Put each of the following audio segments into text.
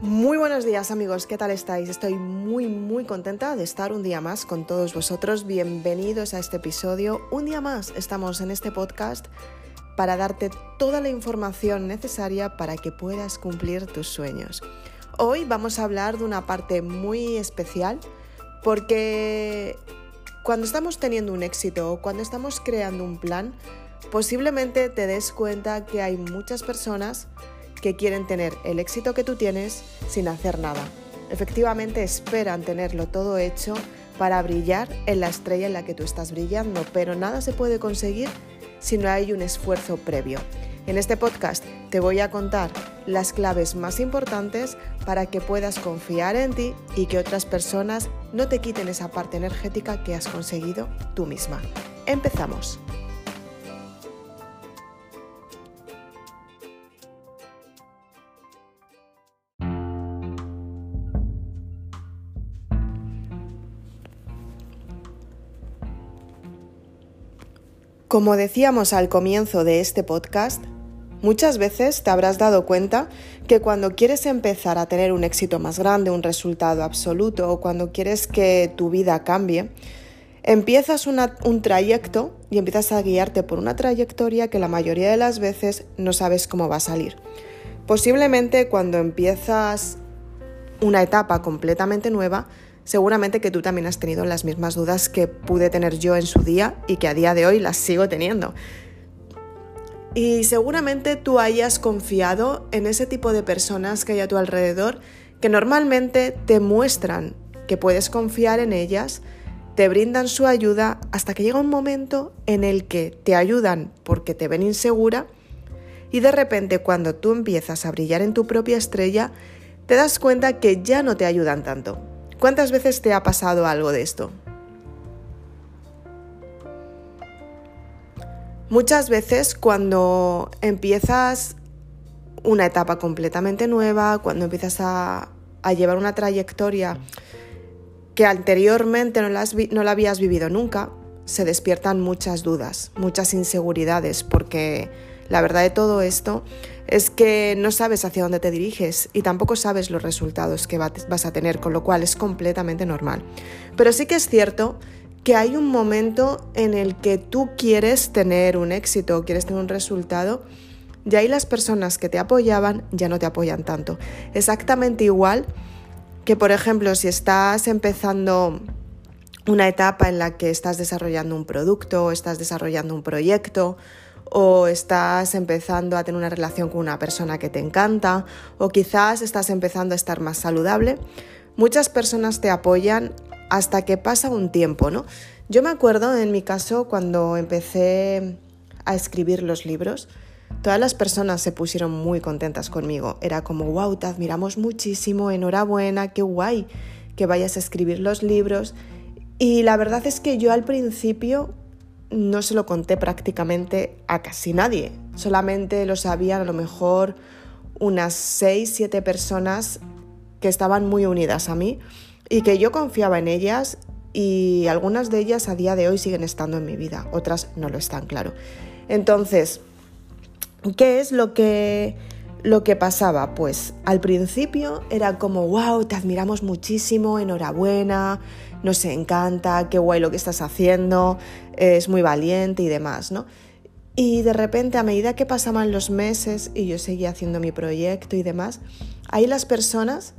Muy buenos días amigos, ¿qué tal estáis? Estoy muy muy contenta de estar un día más con todos vosotros. Bienvenidos a este episodio. Un día más estamos en este podcast para darte toda la información necesaria para que puedas cumplir tus sueños. Hoy vamos a hablar de una parte muy especial porque cuando estamos teniendo un éxito o cuando estamos creando un plan, posiblemente te des cuenta que hay muchas personas que quieren tener el éxito que tú tienes sin hacer nada. Efectivamente esperan tenerlo todo hecho para brillar en la estrella en la que tú estás brillando, pero nada se puede conseguir si no hay un esfuerzo previo. En este podcast te voy a contar las claves más importantes para que puedas confiar en ti y que otras personas no te quiten esa parte energética que has conseguido tú misma. Empezamos. Como decíamos al comienzo de este podcast, muchas veces te habrás dado cuenta que cuando quieres empezar a tener un éxito más grande, un resultado absoluto o cuando quieres que tu vida cambie, empiezas un trayecto y empiezas a guiarte por una trayectoria que la mayoría de las veces no sabes cómo va a salir. Posiblemente cuando empiezas una etapa completamente nueva, seguramente que tú también has tenido las mismas dudas que pude tener yo en su día y que a día de hoy las sigo teniendo. Y seguramente tú hayas confiado en ese tipo de personas que hay a tu alrededor que normalmente te muestran que puedes confiar en ellas, te brindan su ayuda hasta que llega un momento en el que te ayudan porque te ven insegura y de repente cuando tú empiezas a brillar en tu propia estrella, te das cuenta que ya no te ayudan tanto ¿Cuántas veces te ha pasado algo de esto? Muchas veces cuando empiezas una etapa completamente nueva, cuando empiezas a, llevar una trayectoria que anteriormente no no la habías vivido nunca, se despiertan muchas dudas, muchas inseguridades, porque la verdad de todo esto es que no sabes hacia dónde te diriges y tampoco sabes los resultados que vas a tener, con lo cual es completamente normal. Pero sí que es cierto que hay un momento en el que tú quieres tener un éxito, quieres tener un resultado, y ahí las personas que te apoyaban ya no te apoyan tanto. Exactamente igual que, por ejemplo, si estás empezando una etapa en la que estás desarrollando un producto, estás desarrollando un proyecto, o estás empezando a tener una relación con una persona que te encanta o quizás estás empezando a estar más saludable, muchas personas te apoyan hasta que pasa un tiempo, ¿no? Yo me acuerdo en mi caso cuando empecé a escribir los libros, todas las personas se pusieron muy contentas conmigo. Era como, wow, te admiramos muchísimo, enhorabuena, qué guay que vayas a escribir los libros. Y la verdad es que yo al principio no se lo conté prácticamente a casi nadie. Solamente lo sabían a lo mejor unas 6, 7 personas que estaban muy unidas a mí y que yo confiaba en ellas y algunas de ellas a día de hoy siguen estando en mi vida, otras no lo están, claro. Entonces, ¿qué es lo que, lo que pasaba? Pues al principio era como, wow, te admiramos muchísimo, enhorabuena, nos encanta, qué guay lo que estás haciendo, es muy valiente y demás, ¿no? Y de repente, a medida que pasaban los meses y yo seguía haciendo mi proyecto y demás, ahí las personas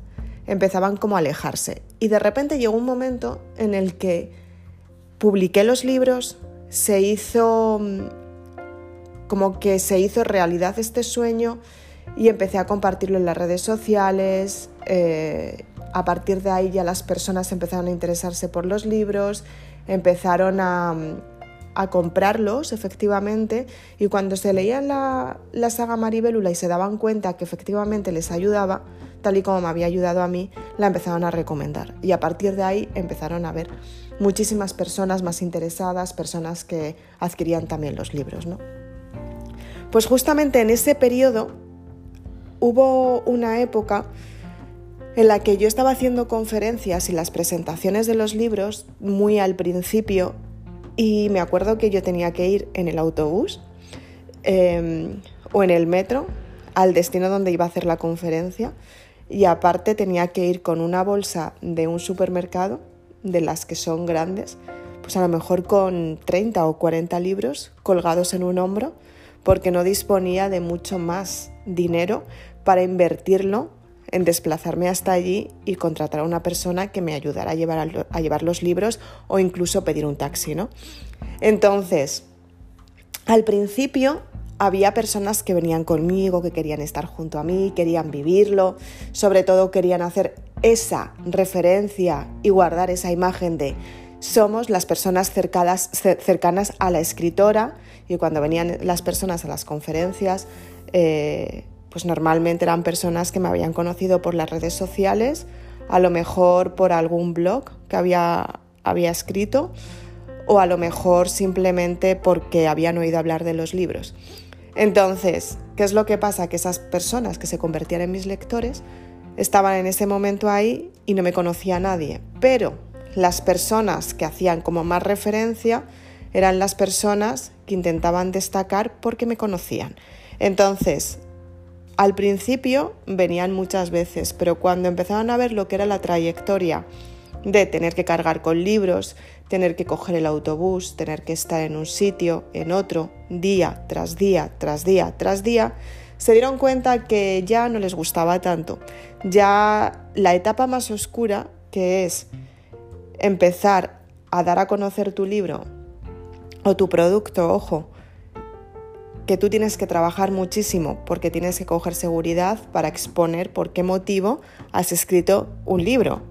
empezaban como a alejarse. Y de repente llegó un momento en el que publiqué los libros, se hizo mm, como que se hizo realidad este sueño y empecé a compartirlo en las redes sociales. Eh, a partir de ahí ya las personas empezaron a interesarse por los libros, empezaron a, comprarlos efectivamente y cuando se leían la, la saga Maribelula y se daban cuenta que efectivamente les ayudaba, tal y como me había ayudado a mí, la empezaron a recomendar. Y a partir de ahí empezaron a ver muchísimas personas más interesadas, personas que adquirían también los libros. ¿no? Pues justamente en ese periodo hubo una época en la que yo estaba haciendo conferencias y las presentaciones de los libros muy al principio y me acuerdo que yo tenía que ir en el autobús em, o en el metro al destino donde iba a hacer la conferencia y aparte tenía que ir con una bolsa de un supermercado, de las que son grandes, pues a lo mejor con 30 o 40 libros colgados en un hombro, porque no disponía de mucho más dinero para invertirlo en desplazarme hasta allí y contratar a una persona que me ayudara a llevar, a llevar los libros o incluso pedir un taxi, ¿no? Entonces, al principio había personas que venían conmigo, que querían estar junto a mí, querían vivirlo, sobre todo querían hacer esa referencia y guardar esa imagen de somos las personas cercanas a la escritora y cuando venían las personas a las conferencias, eh, pues normalmente eran personas que me habían conocido por las redes sociales, a lo mejor por algún blog que había, había escrito o a lo mejor simplemente porque habían oído hablar de los libros. Entonces, ¿qué es lo que pasa? Que esas personas que se convertían en mis lectores estaban en ese momento ahí y no me conocía nadie. Pero las personas que hacían como más referencia eran las personas que intentaban destacar porque me conocían. Entonces, al principio venían muchas veces, pero cuando empezaron a ver lo que era la trayectoria de tener que cargar con libros, tener que coger el autobús, tener que estar en un sitio, en otro, día tras día, tras día, tras día, se dieron cuenta que ya no les gustaba tanto. Ya la etapa más oscura, que es empezar a dar a conocer tu libro o tu producto, ojo, que tú tienes que trabajar muchísimo porque tienes que coger seguridad para exponer por qué motivo has escrito un libro.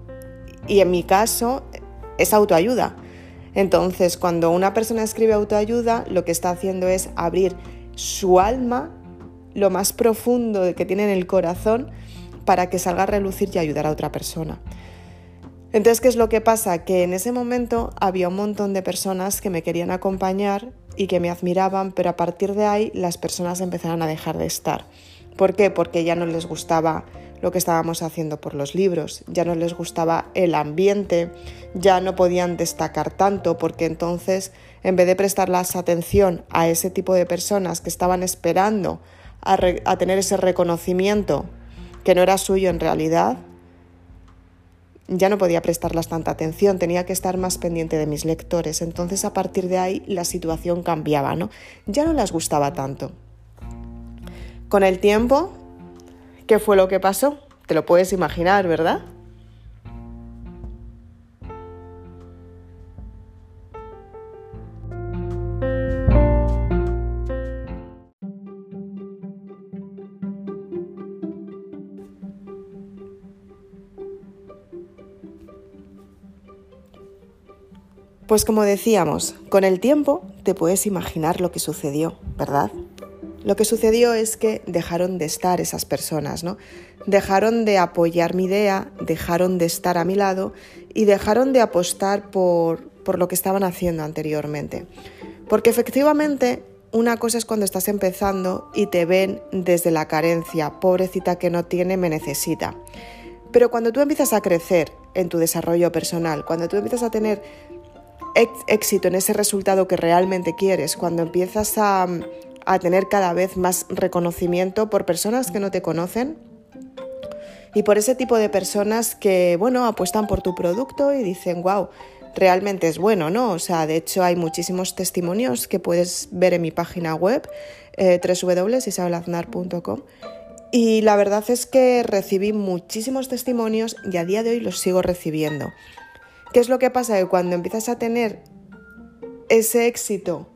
Y en mi caso es autoayuda. Entonces, cuando una persona escribe autoayuda, lo que está haciendo es abrir su alma, lo más profundo que tiene en el corazón, para que salga a relucir y ayudar a otra persona. Entonces, ¿qué es lo que pasa? Que en ese momento había un montón de personas que me querían acompañar y que me admiraban, pero a partir de ahí las personas empezaron a dejar de estar. ¿Por qué? Porque ya no les gustaba lo que estábamos haciendo por los libros, ya no les gustaba el ambiente, ya no podían destacar tanto porque entonces en vez de prestarles atención a ese tipo de personas que estaban esperando a, a tener ese reconocimiento que no era suyo en realidad, ya no podía prestarles tanta atención, tenía que estar más pendiente de mis lectores. Entonces a partir de ahí la situación cambiaba, ¿no? Ya no les gustaba tanto. Con el tiempo ¿Qué fue lo que pasó? Te lo puedes imaginar, ¿verdad? Pues como decíamos, con el tiempo te puedes imaginar lo que sucedió, ¿verdad? Lo que sucedió es que dejaron de estar esas personas, ¿no? Dejaron de apoyar mi idea, dejaron de estar a mi lado y dejaron de apostar por, por lo que estaban haciendo anteriormente. Porque efectivamente una cosa es cuando estás empezando y te ven desde la carencia, pobrecita que no tiene, me necesita. Pero cuando tú empiezas a crecer en tu desarrollo personal, cuando tú empiezas a tener éxito en ese resultado que realmente quieres, cuando empiezas a a tener cada vez más reconocimiento por personas que no te conocen y por ese tipo de personas que, bueno, apuestan por tu producto y dicen, wow, realmente es bueno, ¿no? O sea, de hecho hay muchísimos testimonios que puedes ver en mi página web, eh, www.isabelaznar.com. Y la verdad es que recibí muchísimos testimonios y a día de hoy los sigo recibiendo. ¿Qué es lo que pasa? Que cuando empiezas a tener ese éxito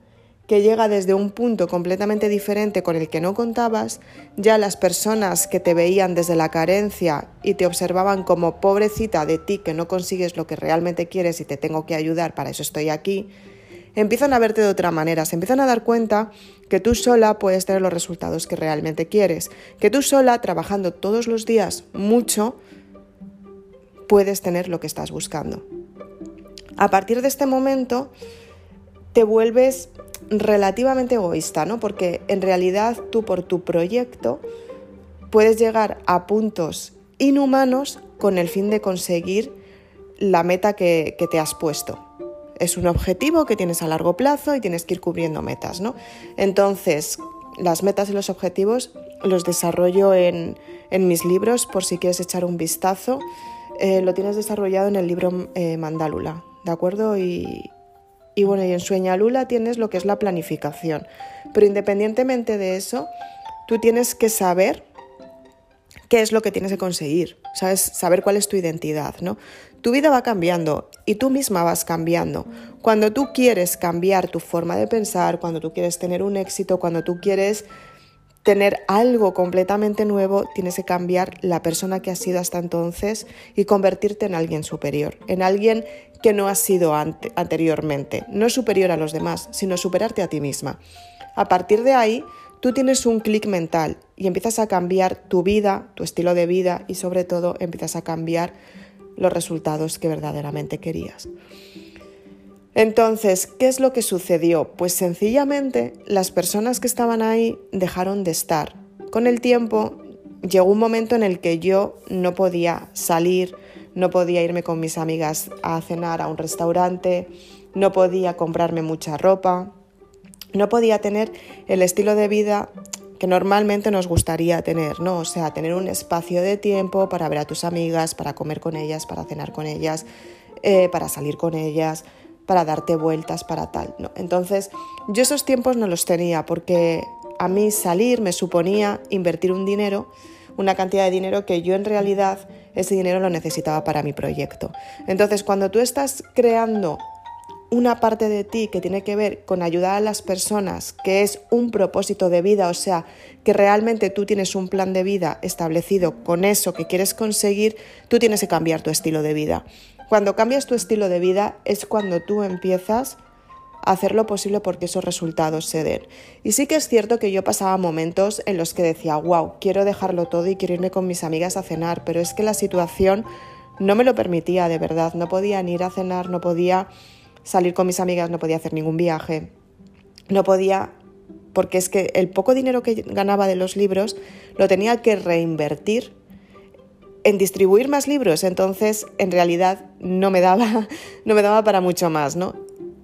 que llega desde un punto completamente diferente con el que no contabas, ya las personas que te veían desde la carencia y te observaban como pobrecita de ti que no consigues lo que realmente quieres y te tengo que ayudar, para eso estoy aquí, empiezan a verte de otra manera, se empiezan a dar cuenta que tú sola puedes tener los resultados que realmente quieres, que tú sola, trabajando todos los días mucho, puedes tener lo que estás buscando. A partir de este momento, te vuelves relativamente egoísta, ¿no? Porque en realidad tú por tu proyecto puedes llegar a puntos inhumanos con el fin de conseguir la meta que, te has puesto. Es un objetivo que tienes a largo plazo y tienes que ir cubriendo metas, ¿no? Entonces, las metas y los objetivos los desarrollo en, mis libros, por si quieres echar un vistazo. Eh, lo tienes desarrollado en el libro eh, Mandálula, ¿de acuerdo? Y, y bueno, y en Sueña Lula tienes lo que es la planificación. Pero independientemente de eso, tú tienes que saber qué es lo que tienes que conseguir, ¿sabes? Saber cuál es tu identidad, ¿no? Tu vida va cambiando y tú misma vas cambiando. Cuando tú quieres cambiar tu forma de pensar, cuando tú quieres tener un éxito, cuando tú quieres tener algo completamente nuevo, tienes que cambiar la persona que has sido hasta entonces y convertirte en alguien superior, en alguien que no has sido anteriormente, no superior a los demás, sino superarte a ti misma. A partir de ahí, tú tienes un clic mental y empiezas a cambiar tu vida, tu estilo de vida y sobre todo empiezas a cambiar los resultados que verdaderamente querías. Entonces, ¿qué es lo que sucedió? Pues sencillamente las personas que estaban ahí dejaron de estar. Con el tiempo llegó un momento en el que yo no podía salir, no podía irme con mis amigas a cenar a un restaurante, no podía comprarme mucha ropa, no podía tener el estilo de vida que normalmente nos gustaría tener, ¿no? O sea, tener un espacio de tiempo para ver a tus amigas, para comer con ellas, para cenar con ellas, eh, para salir con ellas, para darte vueltas, para tal. ¿no? Entonces, yo esos tiempos no los tenía porque a mí salir me suponía invertir un dinero, una cantidad de dinero que yo en realidad ese dinero lo necesitaba para mi proyecto. Entonces, cuando tú estás creando una parte de ti que tiene que ver con ayudar a las personas, que es un propósito de vida, o sea, que realmente tú tienes un plan de vida establecido con eso que quieres conseguir, tú tienes que cambiar tu estilo de vida. Cuando cambias tu estilo de vida es cuando tú empiezas a hacer lo posible porque esos resultados se den. Y sí que es cierto que yo pasaba momentos en los que decía, wow, quiero dejarlo todo y quiero irme con mis amigas a cenar, pero es que la situación no me lo permitía de verdad, no podía ni ir a cenar, no podía salir con mis amigas, no podía hacer ningún viaje, no podía, porque es que el poco dinero que ganaba de los libros lo tenía que reinvertir en distribuir más libros, entonces en realidad no me daba, no me daba para mucho más, ¿no?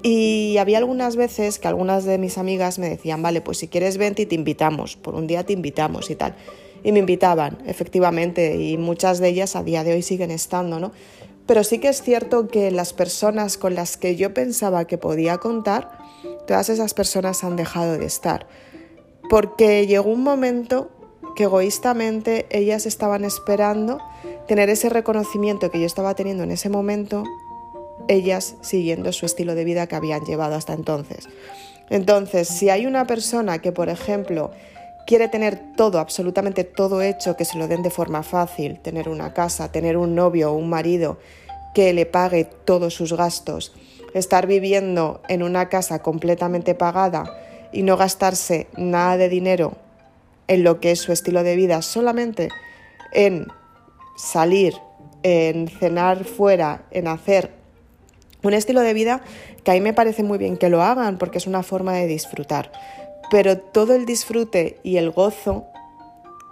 Y había algunas veces que algunas de mis amigas me decían, vale, pues si quieres vente y te invitamos, por un día te invitamos y tal. Y me invitaban, efectivamente, y muchas de ellas a día de hoy siguen estando, ¿no? Pero sí que es cierto que las personas con las que yo pensaba que podía contar, todas esas personas han dejado de estar. Porque llegó un momento que egoístamente ellas estaban esperando tener ese reconocimiento que yo estaba teniendo en ese momento, ellas siguiendo su estilo de vida que habían llevado hasta entonces. Entonces, si hay una persona que, por ejemplo, quiere tener todo, absolutamente todo hecho, que se lo den de forma fácil, tener una casa, tener un novio o un marido que le pague todos sus gastos, estar viviendo en una casa completamente pagada y no gastarse nada de dinero en lo que es su estilo de vida, solamente en salir, en cenar fuera, en hacer un estilo de vida que a mí me parece muy bien que lo hagan porque es una forma de disfrutar. Pero todo el disfrute y el gozo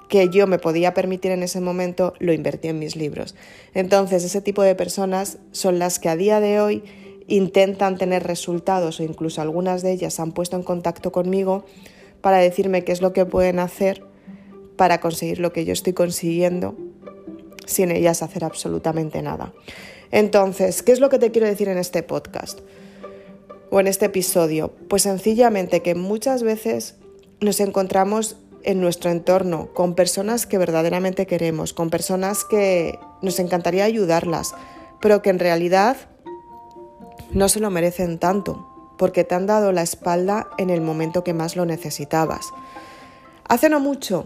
que yo me podía permitir en ese momento lo invertí en mis libros. Entonces ese tipo de personas son las que a día de hoy intentan tener resultados o incluso algunas de ellas han puesto en contacto conmigo para decirme qué es lo que pueden hacer para conseguir lo que yo estoy consiguiendo sin ellas hacer absolutamente nada. Entonces, ¿qué es lo que te quiero decir en este podcast o en este episodio? Pues sencillamente que muchas veces nos encontramos en nuestro entorno con personas que verdaderamente queremos, con personas que nos encantaría ayudarlas, pero que en realidad no se lo merecen tanto porque te han dado la espalda en el momento que más lo necesitabas. Hace no mucho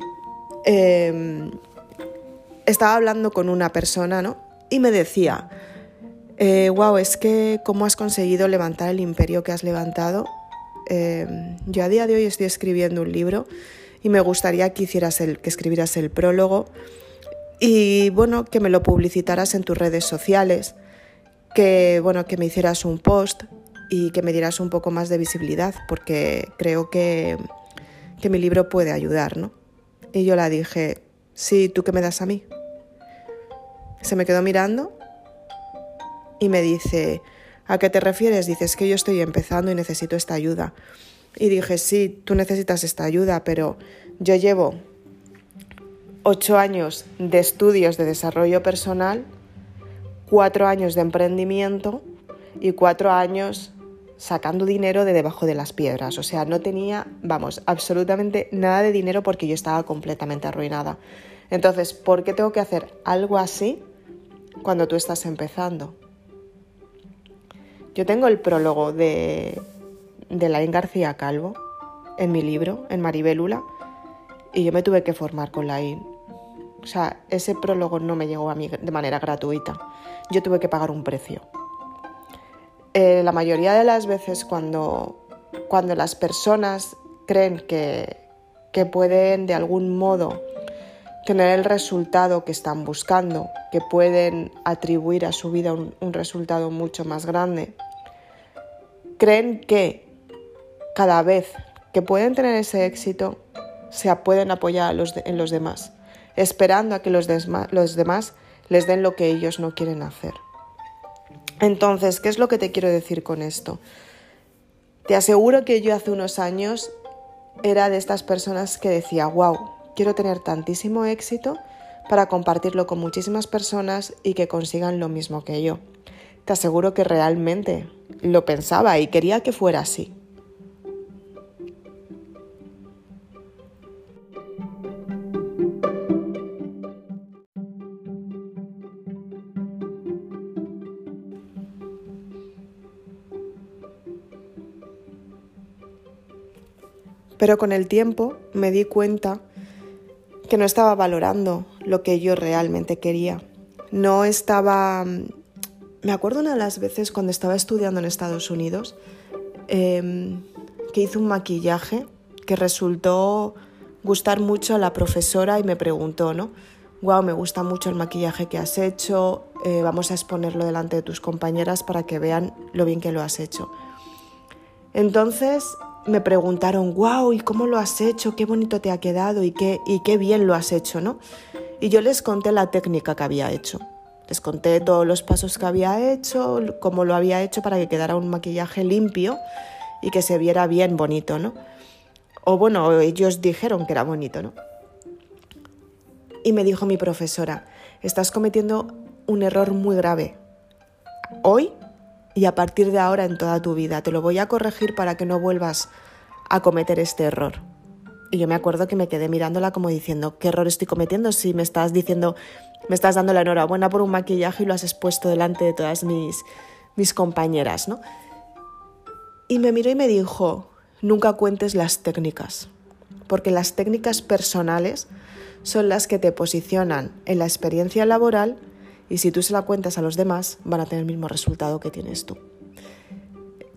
em, estaba hablando con una persona, ¿no? Y me decía, wow, eh, es que cómo has conseguido levantar el imperio que has levantado. Em, yo a día de hoy estoy escribiendo un libro y me gustaría que hicieras el, que escribieras el prólogo y bueno, que me lo publicitaras en tus redes sociales, que bueno, que me hicieras un post y que me dieras un poco más de visibilidad, porque creo que, que mi libro puede ayudar, ¿no? Y yo la dije, sí, ¿tú qué me das a mí? Se me quedó mirando y me dice, ¿a qué te refieres? Dices que yo estoy empezando y necesito esta ayuda. Y dije, sí, tú necesitas esta ayuda, pero yo llevo ocho años de estudios de desarrollo personal, cuatro años de emprendimiento y cuatro años sacando dinero de debajo de las piedras. O sea, no tenía, vamos, absolutamente nada de dinero porque yo estaba completamente arruinada. Entonces, ¿por qué tengo que hacer algo así cuando tú estás empezando? Yo tengo el prólogo de, de Laín García Calvo en mi libro, en Maribelula, y yo me tuve que formar con Laín. O sea, ese prólogo no me llegó a mí de manera gratuita. Yo tuve que pagar un precio. Eh, la mayoría de las veces cuando, cuando las personas creen que, que pueden de algún modo tener el resultado que están buscando, que pueden atribuir a su vida un, resultado mucho más grande, creen que cada vez que pueden tener ese éxito, se pueden apoyar en los demás, esperando a que los, los demás les den lo que ellos no quieren hacer. Entonces, ¿qué es lo que te quiero decir con esto? Te aseguro que yo hace unos años era de estas personas que decía, wow, quiero tener tantísimo éxito para compartirlo con muchísimas personas y que consigan lo mismo que yo. Te aseguro que realmente lo pensaba y quería que fuera así. Pero con el tiempo me di cuenta que no estaba valorando lo que yo realmente quería. No estaba... Mm, me acuerdo una de las veces cuando estaba estudiando en Estados Unidos em, que hice un maquillaje que resultó gustar mucho a la profesora y me preguntó, ¿no? Wow, me gusta mucho el maquillaje que has hecho, eh, vamos a exponerlo delante de tus compañeras para que vean lo bien que lo has hecho. Entonces me preguntaron, wow, ¿y cómo lo has hecho? Qué bonito te ha quedado y qué, y qué bien lo has hecho, ¿no? Y yo les conté la técnica que había hecho. Les conté todos los pasos que había hecho, cómo lo había hecho para que quedara un maquillaje limpio y que se viera bien bonito, ¿no? O bueno, ellos dijeron que era bonito, ¿no? Y me dijo mi profesora, estás cometiendo un error muy grave. Hoy y a partir de ahora en toda tu vida. Te lo voy a corregir para que no vuelvas a cometer este error. Y yo me acuerdo que me quedé mirándola como diciendo, ¿qué error estoy cometiendo si me estás diciendo, me estás dando la enhorabuena por un maquillaje y lo has expuesto delante de todas mis, mis compañeras, ¿no? Y me miró y me dijo, nunca cuentes las técnicas, porque las técnicas personales son las que te posicionan en la experiencia laboral y si tú se la cuentas a los demás, van a tener el mismo resultado que tienes tú.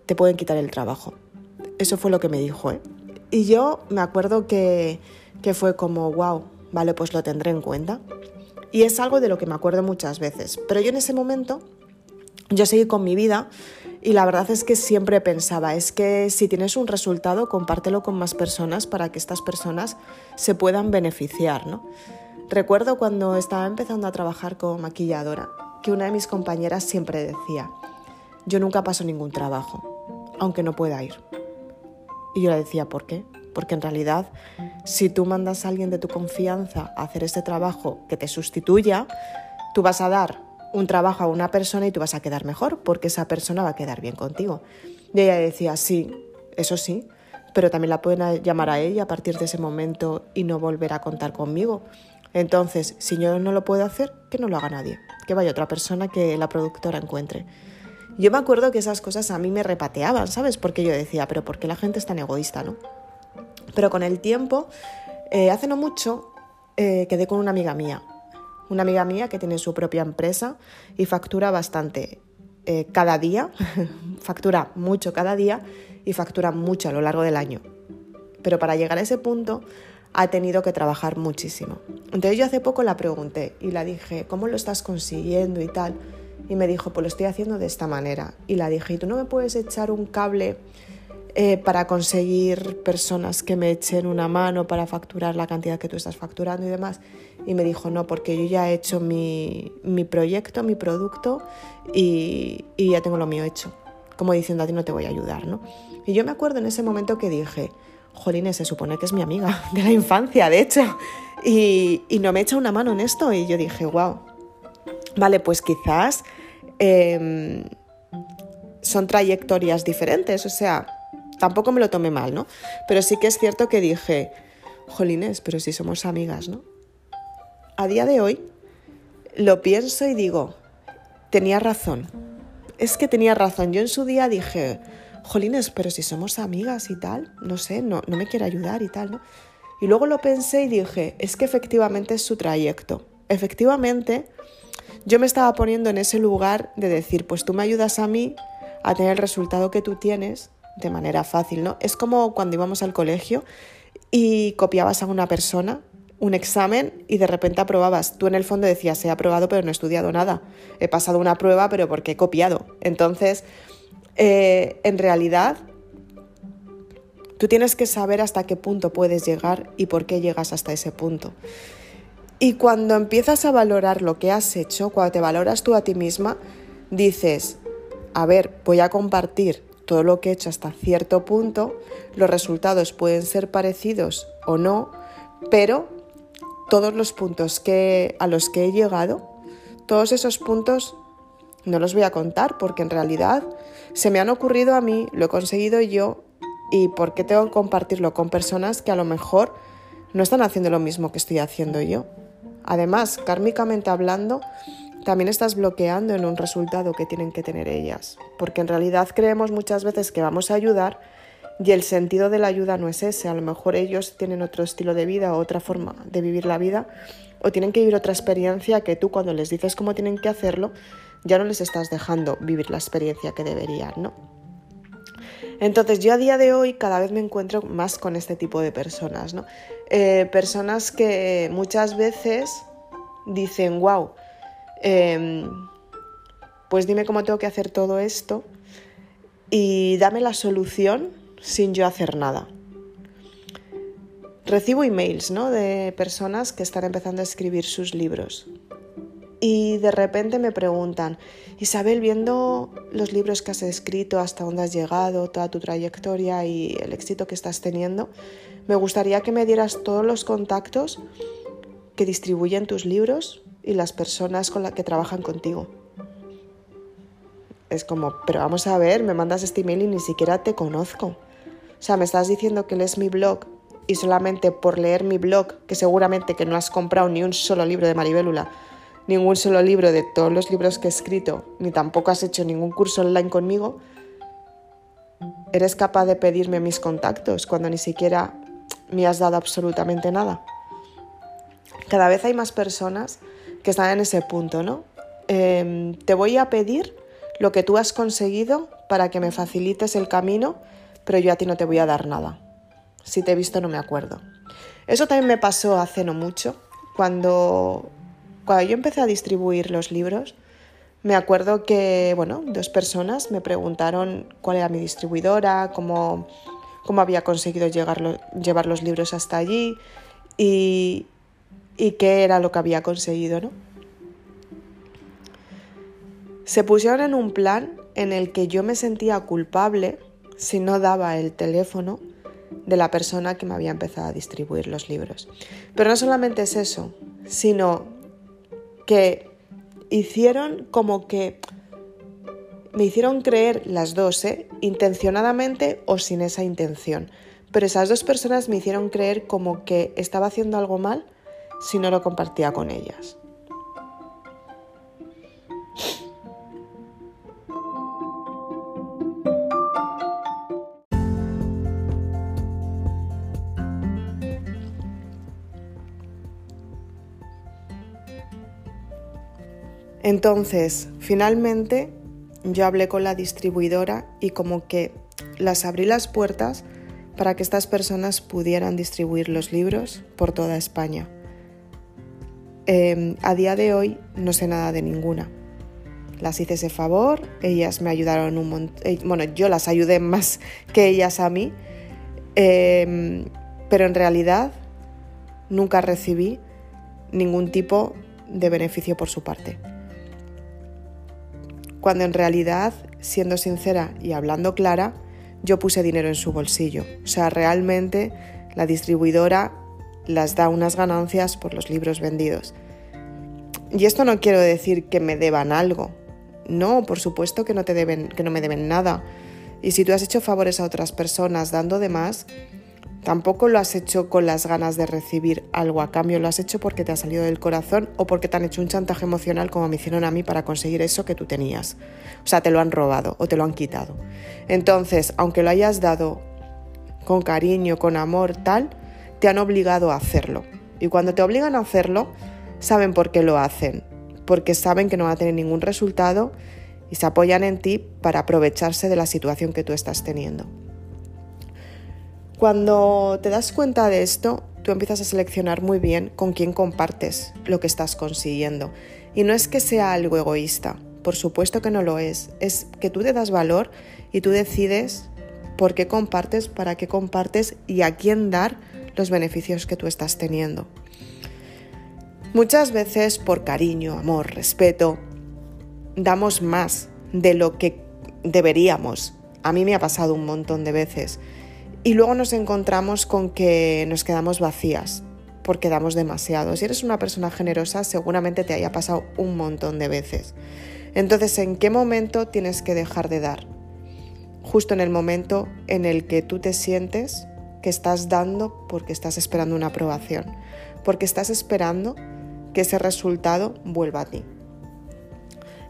Te pueden quitar el trabajo. Eso fue lo que me dijo, ¿eh? Y yo me acuerdo que, que fue como, wow, vale, pues lo tendré en cuenta. Y es algo de lo que me acuerdo muchas veces. Pero yo en ese momento, yo seguí con mi vida y la verdad es que siempre pensaba, es que si tienes un resultado, compártelo con más personas para que estas personas se puedan beneficiar, ¿no? Recuerdo cuando estaba empezando a trabajar como maquilladora que una de mis compañeras siempre decía, yo nunca paso ningún trabajo, aunque no pueda ir. Y yo le decía, ¿por qué? Porque en realidad, si tú mandas a alguien de tu confianza a hacer este trabajo que te sustituya, tú vas a dar un trabajo a una persona y tú vas a quedar mejor, porque esa persona va a quedar bien contigo. Y ella decía, sí, eso sí, pero también la pueden llamar a ella a partir de ese momento y no volver a contar conmigo. Entonces, si yo no lo puedo hacer, que no lo haga nadie, que vaya otra persona que la productora encuentre. Yo me acuerdo que esas cosas a mí me repateaban, ¿sabes? Porque yo decía, pero ¿por qué la gente es tan egoísta, no? Pero con el tiempo, eh, hace no mucho, eh, quedé con una amiga mía. Una amiga mía que tiene su propia empresa y factura bastante eh, cada día, factura mucho cada día y factura mucho a lo largo del año. Pero para llegar a ese punto ha tenido que trabajar muchísimo. Entonces yo hace poco la pregunté y la dije, ¿cómo lo estás consiguiendo y tal? Y me dijo, pues lo estoy haciendo de esta manera. Y la dije, ¿y tú no me puedes echar un cable eh, para conseguir personas que me echen una mano para facturar la cantidad que tú estás facturando y demás? Y me dijo, no, porque yo ya he hecho mi, mi proyecto, mi producto y, y ya tengo lo mío hecho. Como diciendo, a ti no te voy a ayudar, ¿no? Y yo me acuerdo en ese momento que dije, Jolines, se supone que es mi amiga de la infancia, de hecho. y, no me echa una mano en esto. Y yo dije, wow, vale, pues quizás em, son trayectorias diferentes, o sea, tampoco me lo tomé mal, ¿no? Pero sí que es cierto que dije, jolines, pero si somos amigas, ¿no? A día de hoy lo pienso y digo, tenía razón. Es que tenía razón. Yo en su día dije, jolines, pero si somos amigas y tal, no sé, no, no me quiere ayudar y tal, ¿no? Y luego lo pensé y dije, es que efectivamente es su trayecto. Efectivamente, yo me estaba poniendo en ese lugar de decir, pues tú me ayudas a mí a tener el resultado que tú tienes de manera fácil, ¿no? Es como cuando íbamos al colegio y copiabas a una persona un examen y de repente aprobabas. Tú en el fondo decías, he aprobado pero no he estudiado nada. He pasado una prueba pero porque he copiado. Entonces, eh, en realidad, tú tienes que saber hasta qué punto puedes llegar y por qué llegas hasta ese punto. Y cuando empiezas a valorar lo que has hecho, cuando te valoras tú a ti misma, dices, a ver, voy a compartir todo lo que he hecho hasta cierto punto, los resultados pueden ser parecidos o no, pero todos los puntos que, a los que he llegado, todos esos puntos no los voy a contar porque en realidad se me han ocurrido a mí, lo he conseguido yo y por qué tengo que compartirlo con personas que a lo mejor no están haciendo lo mismo que estoy haciendo yo. Además, kármicamente hablando, también estás bloqueando en un resultado que tienen que tener ellas, porque en realidad creemos muchas veces que vamos a ayudar y el sentido de la ayuda no es ese, a lo mejor ellos tienen otro estilo de vida otra forma de vivir la vida o tienen que vivir otra experiencia que tú cuando les dices cómo tienen que hacerlo ya no les estás dejando vivir la experiencia que deberían, ¿no? Entonces yo a día de hoy cada vez me encuentro más con este tipo de personas, ¿no? Eh, personas que muchas veces dicen, wow, em, pues dime cómo tengo que hacer todo esto y dame la solución sin yo hacer nada. Recibo emails ¿no? de personas que están empezando a escribir sus libros y de repente me preguntan, Isabel, viendo los libros que has escrito, hasta dónde has llegado, toda tu trayectoria y el éxito que estás teniendo, me gustaría que me dieras todos los contactos que distribuyen tus libros y las personas con las que trabajan contigo. Es como, pero vamos a ver, me mandas este email y ni siquiera te conozco. O sea, me estás diciendo que lees mi blog y solamente por leer mi blog, que seguramente que no has comprado ni un solo libro de Maribélula, ningún solo libro de todos los libros que he escrito, ni tampoco has hecho ningún curso online conmigo, eres capaz de pedirme mis contactos cuando ni siquiera me has dado absolutamente nada. Cada vez hay más personas que están en ese punto, ¿no? Em, te voy a pedir lo que tú has conseguido para que me facilites el camino, pero yo a ti no te voy a dar nada. Si te he visto no me acuerdo. Eso también me pasó hace no mucho, cuando cuando yo empecé a distribuir los libros, me acuerdo que, bueno, dos personas me preguntaron cuál era mi distribuidora, cómo, cómo había conseguido llevar los libros hasta allí y, y qué era lo que había conseguido, ¿no? Se pusieron en un plan en el que yo me sentía culpable si no daba el teléfono de la persona que me había empezado a distribuir los libros. Pero no solamente es eso, sino que hicieron como que me hicieron creer las dos, ¿eh? intencionadamente o sin esa intención. Pero esas dos personas me hicieron creer como que estaba haciendo algo mal si no lo compartía con ellas. Entonces, finalmente, yo hablé con la distribuidora y como que las abrí las puertas para que estas personas pudieran distribuir los libros por toda España. Em, a día de hoy no sé nada de ninguna. Las hice ese favor, ellas me ayudaron un montón, eh, bueno, yo las ayudé más que ellas a mí, em, pero en realidad nunca recibí ningún tipo de beneficio por su parte cuando en realidad, siendo sincera y hablando clara, yo puse dinero en su bolsillo. O sea, realmente la distribuidora las da unas ganancias por los libros vendidos. Y esto no quiero decir que me deban algo. No, por supuesto que no te deben, que no me deben nada. Y si tú has hecho favores a otras personas dando de más, tampoco lo has hecho con las ganas de recibir algo a cambio, lo has hecho porque te ha salido del corazón o porque te han hecho un chantaje emocional como me hicieron a mí para conseguir eso que tú tenías. O sea, te lo han robado o te lo han quitado. Entonces, aunque lo hayas dado con cariño, con amor, tal, te han obligado a hacerlo. Y cuando te obligan a hacerlo, saben por qué lo hacen, porque saben que no va a tener ningún resultado y se apoyan en ti para aprovecharse de la situación que tú estás teniendo. Cuando te das cuenta de esto, tú empiezas a seleccionar muy bien con quién compartes lo que estás consiguiendo. Y no es que sea algo egoísta, por supuesto que no lo es, es que tú te das valor y tú decides por qué compartes, para qué compartes y a quién dar los beneficios que tú estás teniendo. Muchas veces por cariño, amor, respeto, damos más de lo que deberíamos. A mí me ha pasado un montón de veces. Y luego nos encontramos con que nos quedamos vacías porque damos demasiado. Si eres una persona generosa, seguramente te haya pasado un montón de veces. Entonces, ¿en qué momento tienes que dejar de dar? Justo en el momento en el que tú te sientes que estás dando porque estás esperando una aprobación, porque estás esperando que ese resultado vuelva a ti.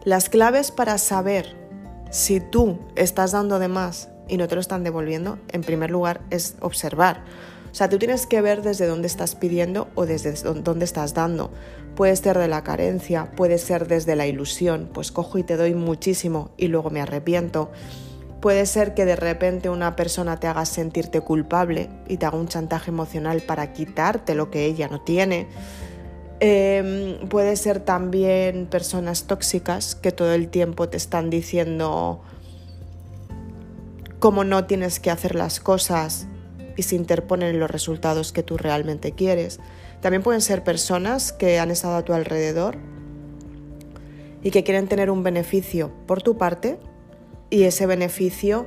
Las claves para saber si tú estás dando de más y no te lo están devolviendo, en primer lugar, es observar. O sea, tú tienes que ver desde dónde estás pidiendo o desde dónde estás dando. Puede ser de la carencia, puede ser desde la ilusión, pues cojo y te doy muchísimo y luego me arrepiento. Puede ser que de repente una persona te haga sentirte culpable y te haga un chantaje emocional para quitarte lo que ella no tiene. Em, puede ser también personas tóxicas que todo el tiempo te están diciendo cómo no tienes que hacer las cosas y se interponen en los resultados que tú realmente quieres. También pueden ser personas que han estado a tu alrededor y que quieren tener un beneficio por tu parte y ese beneficio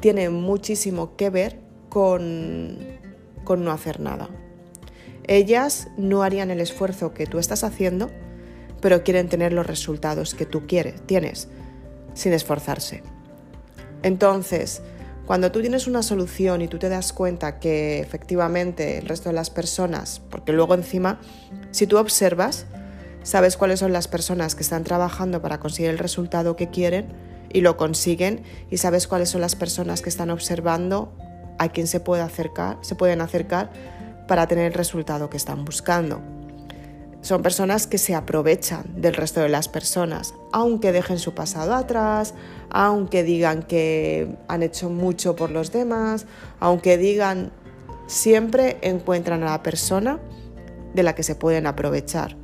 tiene muchísimo que ver con, con no hacer nada. Ellas no harían el esfuerzo que tú estás haciendo, pero quieren tener los resultados que tú quieres, tienes, sin esforzarse. Entonces, cuando tú tienes una solución y tú te das cuenta que efectivamente el resto de las personas, porque luego encima, si tú observas, sabes cuáles son las personas que están trabajando para conseguir el resultado que quieren y lo consiguen y sabes cuáles son las personas que están observando a quién se puede acercar, se pueden acercar para tener el resultado que están buscando. Son personas que se aprovechan del resto de las personas, aunque dejen su pasado atrás, aunque digan que han hecho mucho por los demás, aunque digan, siempre encuentran a la persona de la que se pueden aprovechar.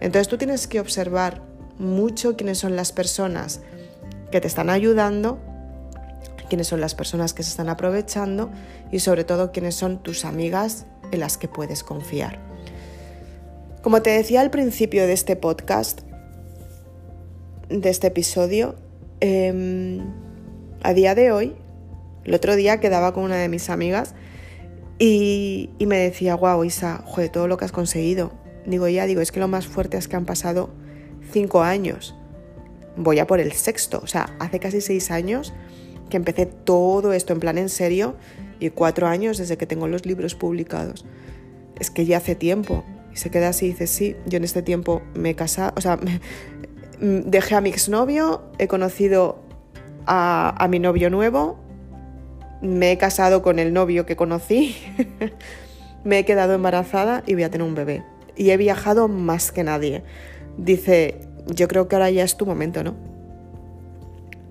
Entonces tú tienes que observar mucho quiénes son las personas que te están ayudando, quiénes son las personas que se están aprovechando y sobre todo quiénes son tus amigas en las que puedes confiar. Como te decía al principio de este podcast, de este episodio, em, a día de hoy, el otro día quedaba con una de mis amigas y, me decía, guau, Isa, joder, todo lo que has conseguido. Digo, ya, digo, es que lo más fuerte es que han pasado cinco años. Voy a por el sexto, o sea, hace casi seis años que empecé todo esto en plan en serio y cuatro años desde que tengo los libros publicados. Es que ya hace tiempo. Y se queda así y dice, sí, yo en este tiempo me he casado, o sea, dejé a mi exnovio, he conocido a, a mi novio nuevo, me he casado con el novio que conocí, me he quedado embarazada y voy a tener un bebé. Y he viajado más que nadie. Dice, yo creo que ahora ya es tu momento, ¿no?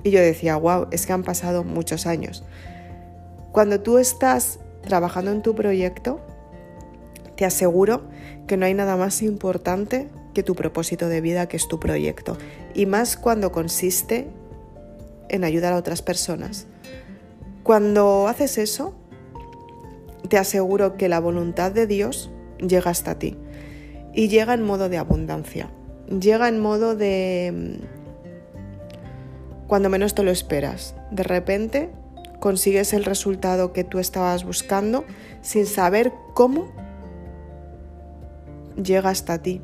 Y yo decía, wow, es que han pasado muchos años. Cuando tú estás trabajando en tu proyecto, te aseguro que no hay nada más importante que tu propósito de vida, que es tu proyecto. Y más cuando consiste en ayudar a otras personas. Cuando haces eso, te aseguro que la voluntad de Dios llega hasta ti. Y llega en modo de abundancia. Llega en modo de... Mm, cuando menos te lo esperas. De repente consigues el resultado que tú estabas buscando sin saber cómo llega hasta ti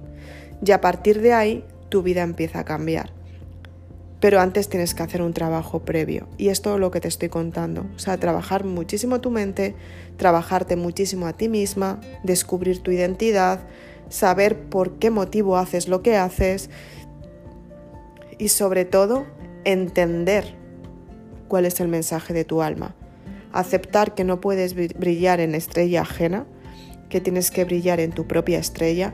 y a partir de ahí tu vida empieza a cambiar. Pero antes tienes que hacer un trabajo previo y es todo lo que te estoy contando. O sea, trabajar muchísimo tu mente, trabajarte muchísimo a ti misma, descubrir tu identidad, saber por qué motivo haces lo que haces y sobre todo entender cuál es el mensaje de tu alma. Aceptar que no puedes brillar en estrella ajena, que tienes que brillar en tu propia estrella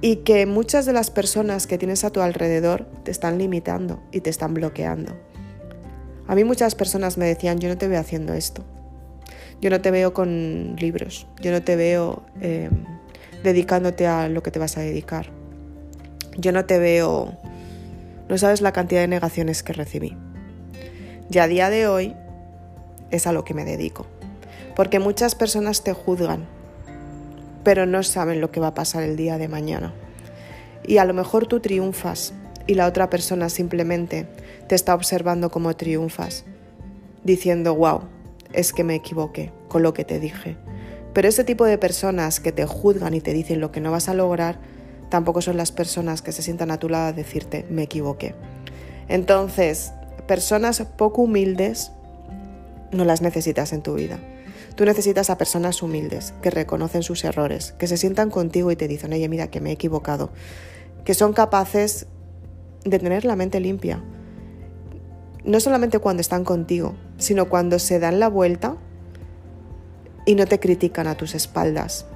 y que muchas de las personas que tienes a tu alrededor te están limitando y te están bloqueando. A mí muchas personas me decían, yo no te veo haciendo esto, yo no te veo con libros, yo no te veo eh, dedicándote a lo que te vas a dedicar, yo no te veo, no sabes la cantidad de negaciones que recibí. Y a día de hoy es a lo que me dedico, porque muchas personas te juzgan pero no saben lo que va a pasar el día de mañana. Y a lo mejor tú triunfas y la otra persona simplemente te está observando como triunfas, diciendo, wow, es que me equivoqué con lo que te dije. Pero ese tipo de personas que te juzgan y te dicen lo que no vas a lograr, tampoco son las personas que se sientan a tu lado a decirte, me equivoqué. Entonces, personas poco humildes no las necesitas en tu vida. Tú necesitas a personas humildes, que reconocen sus errores, que se sientan contigo y te dicen, oye, mira, que me he equivocado, que son capaces de tener la mente limpia. No solamente cuando están contigo, sino cuando se dan la vuelta y no te critican a tus espaldas.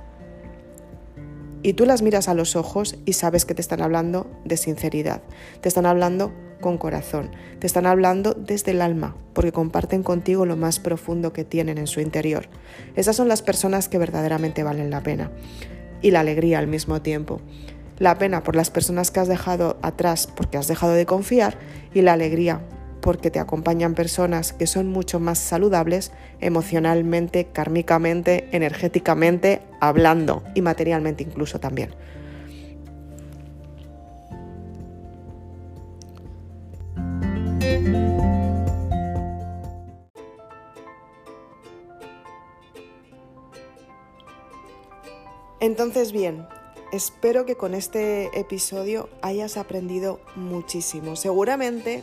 Y tú las miras a los ojos y sabes que te están hablando de sinceridad, te están hablando con corazón. Te están hablando desde el alma, porque comparten contigo lo más profundo que tienen en su interior. Esas son las personas que verdaderamente valen la pena. Y la alegría al mismo tiempo. La pena por las personas que has dejado atrás porque has dejado de confiar y la alegría porque te acompañan personas que son mucho más saludables emocionalmente, kármicamente, energéticamente, hablando y materialmente incluso también. Entonces, bien, espero que con este episodio hayas aprendido muchísimo. Seguramente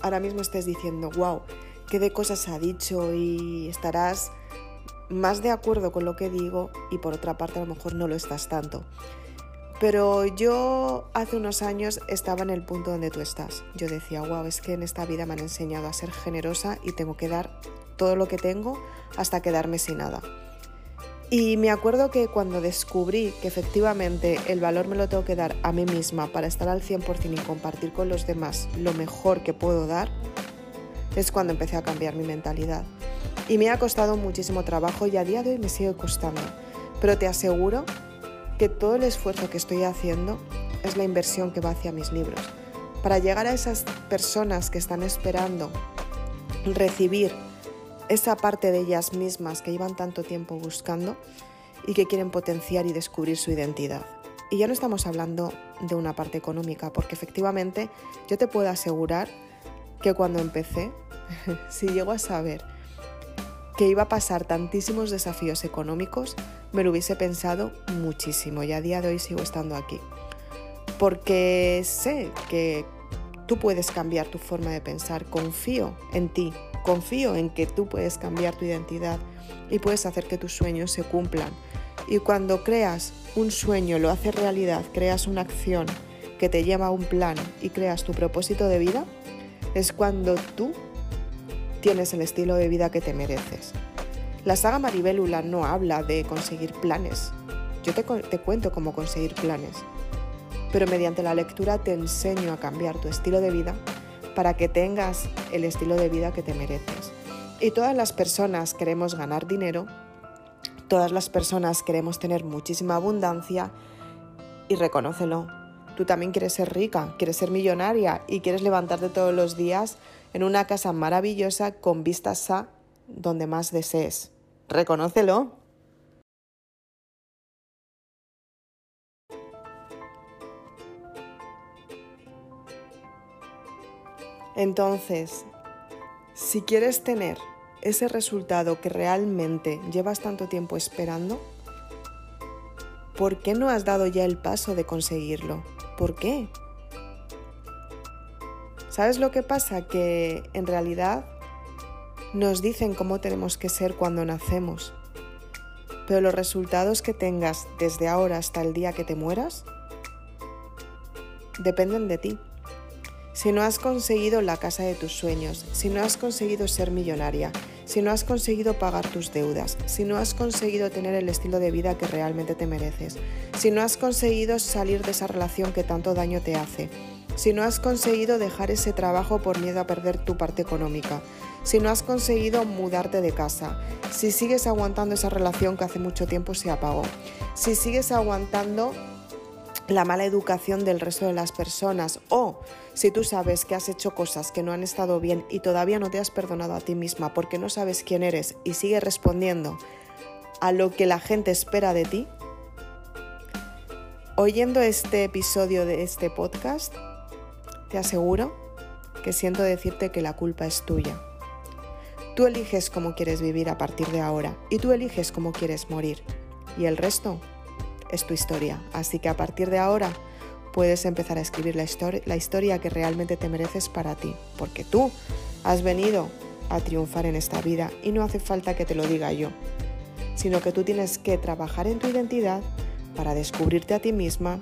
ahora mismo estés diciendo, wow, qué de cosas ha dicho y estarás más de acuerdo con lo que digo y por otra parte a lo mejor no lo estás tanto. Pero yo hace unos años estaba en el punto donde tú estás. Yo decía, wow, es que en esta vida me han enseñado a ser generosa y tengo que dar todo lo que tengo hasta quedarme sin nada. Y me acuerdo que cuando descubrí que efectivamente el valor me lo tengo que dar a mí misma para estar al 100% y compartir con los demás lo mejor que puedo dar, es cuando empecé a cambiar mi mentalidad. Y me ha costado muchísimo trabajo y a día de hoy me sigue costando. Pero te aseguro que todo el esfuerzo que estoy haciendo es la inversión que va hacia mis libros. Para llegar a esas personas que están esperando recibir esa parte de ellas mismas que llevan tanto tiempo buscando y que quieren potenciar y descubrir su identidad. Y ya no estamos hablando de una parte económica, porque efectivamente yo te puedo asegurar que cuando empecé, si llego a saber que iba a pasar tantísimos desafíos económicos, me lo hubiese pensado muchísimo y a día de hoy sigo estando aquí. Porque sé que tú puedes cambiar tu forma de pensar, confío en ti, confío en que tú puedes cambiar tu identidad y puedes hacer que tus sueños se cumplan. Y cuando creas un sueño, lo haces realidad, creas una acción que te lleva a un plan y creas tu propósito de vida, es cuando tú tienes el estilo de vida que te mereces. La saga Maribélula no habla de conseguir planes. Yo te, te, cuento cómo conseguir planes. Pero mediante la lectura te enseño a cambiar tu estilo de vida para que tengas el estilo de vida que te mereces. Y todas las personas queremos ganar dinero, todas las personas queremos tener muchísima abundancia y reconócelo. Tú también quieres ser rica, quieres ser millonaria y quieres levantarte todos los días en una casa maravillosa con vistas a donde más desees. Reconócelo. Entonces, si quieres tener ese resultado que realmente llevas tanto tiempo esperando, ¿por qué no has dado ya el paso de conseguirlo? ¿Por qué? ¿Sabes lo que pasa? Que en realidad nos dicen cómo tenemos que ser cuando nacemos, pero los resultados que tengas desde ahora hasta el día que te mueras dependen de ti. Si no has conseguido la casa de tus sueños, si no has conseguido ser millonaria, si no has conseguido pagar tus deudas, si no has conseguido tener el estilo de vida que realmente te mereces, si no has conseguido salir de esa relación que tanto daño te hace, si no has conseguido dejar ese trabajo por miedo a perder tu parte económica, si no has conseguido mudarte de casa, si sigues aguantando esa relación que hace mucho tiempo se apagó, si sigues aguantando la mala educación del resto de las personas o si tú sabes que has hecho cosas que no han estado bien y todavía no te has perdonado a ti misma porque no sabes quién eres y sigues respondiendo a lo que la gente espera de ti, oyendo este episodio de este podcast, te aseguro que siento decirte que la culpa es tuya. Tú eliges cómo quieres vivir a partir de ahora y tú eliges cómo quieres morir. Y el resto es tu historia. Así que a partir de ahora puedes empezar a escribir la, historia, la historia que realmente te mereces para ti. Porque tú has venido a triunfar en esta vida y no hace falta que te lo diga yo. Sino que tú tienes que trabajar en tu identidad para descubrirte a ti misma,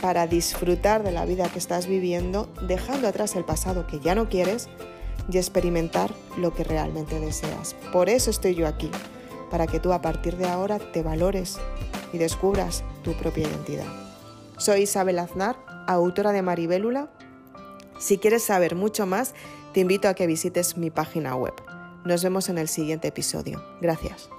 para disfrutar de la vida que estás viviendo, dejando atrás el pasado que ya no quieres y experimentar lo que realmente deseas. Por eso estoy yo aquí, para que tú a partir de ahora te valores y descubras tu propia identidad. Soy Isabel Aznar, autora de Maribélula. Si quieres saber mucho más, te invito a que visites mi página web. Nos vemos en el siguiente episodio. Gracias.